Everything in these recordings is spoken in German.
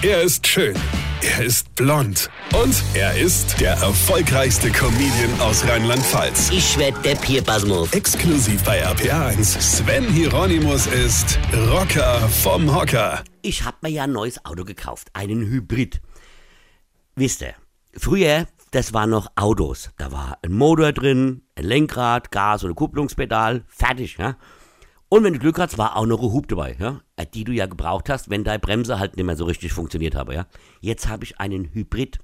Er ist schön. Er ist blond. Und er ist der erfolgreichste Comedian aus Rheinland-Pfalz. Ich werd der Pierpasmus. Exklusiv bei RPA1. Sven Hieronymus ist Rocker vom Hocker. Ich hab mir ja ein neues Auto gekauft. Einen Hybrid. Wisst ihr, früher, das waren noch Autos. Da war ein Motor drin, ein Lenkrad, Gas- oder Kupplungspedal. Fertig, ja. Und wenn du Glück hast, war auch noch eine Hub dabei, ja, Äh, die du ja gebraucht hast, wenn deine Bremse halt nicht mehr so richtig funktioniert habe, ja. Jetzt habe ich einen Hybrid,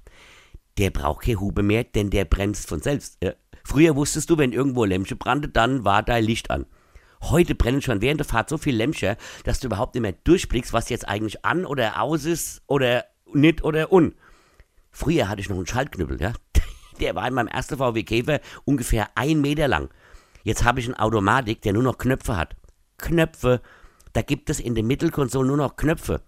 der braucht keine Hube mehr, denn der bremst von selbst. Ja. Früher wusstest du, wenn irgendwo ein brannte, dann war dein Licht an. Heute brennen schon während der Fahrt so viele Lämpchen, dass du überhaupt nicht mehr durchblickst, was jetzt eigentlich an oder aus ist oder nicht oder un. Früher hatte ich noch einen Schaltknüppel, ja. Der war in meinem ersten VW Käfer ungefähr ein Meter lang. Jetzt habe ich einen Automatik, der nur noch Knöpfe hat. Knöpfe. Da gibt es in der Mittelkonsole nur noch Knöpfe.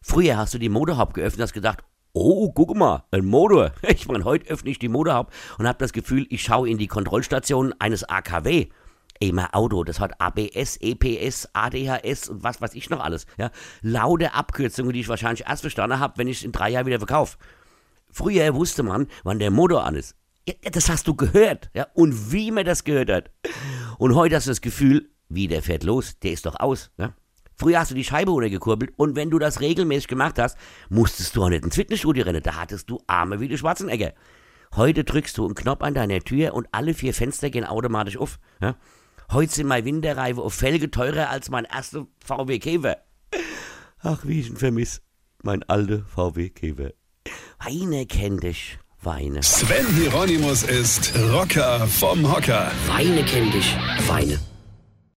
Früher hast du die Motorhaube geöffnet hast gedacht, oh, guck mal, ein Motor. Ich meine, heute öffne ich die Motorhaube und habe das Gefühl, ich schaue in die Kontrollstation eines AKW. Mein Auto, das hat ABS, EPS, ADHS und was weiß ich noch alles. Ja? Laute Abkürzungen, die ich wahrscheinlich erst verstanden habe, wenn ich es in drei Jahren wieder verkaufe. Früher wusste man, wann der Motor an ist. Ja, das hast du gehört, ja, und wie man das gehört hat. Und heute hast du das Gefühl, wie der fährt los, der ist doch aus, ja. Früher hast du die Scheibe runtergekurbelt und wenn du das regelmäßig gemacht hast, musstest du auch nicht ins Fitnessstudio rennen, da hattest du Arme wie die Schwarzenegger. Heute drückst du einen Knopf an deiner Tür und alle vier Fenster gehen automatisch auf. Ja? Heute sind meine Winterreifen auf Felge teurer als mein erster VW Käfer. Ach, wie ich ihn vermiss. Mein alter VW Käfer. Weine kennt dich, Weine. Sven Hieronymus ist Rocker vom Hocker. Weine kennt dich, Weine.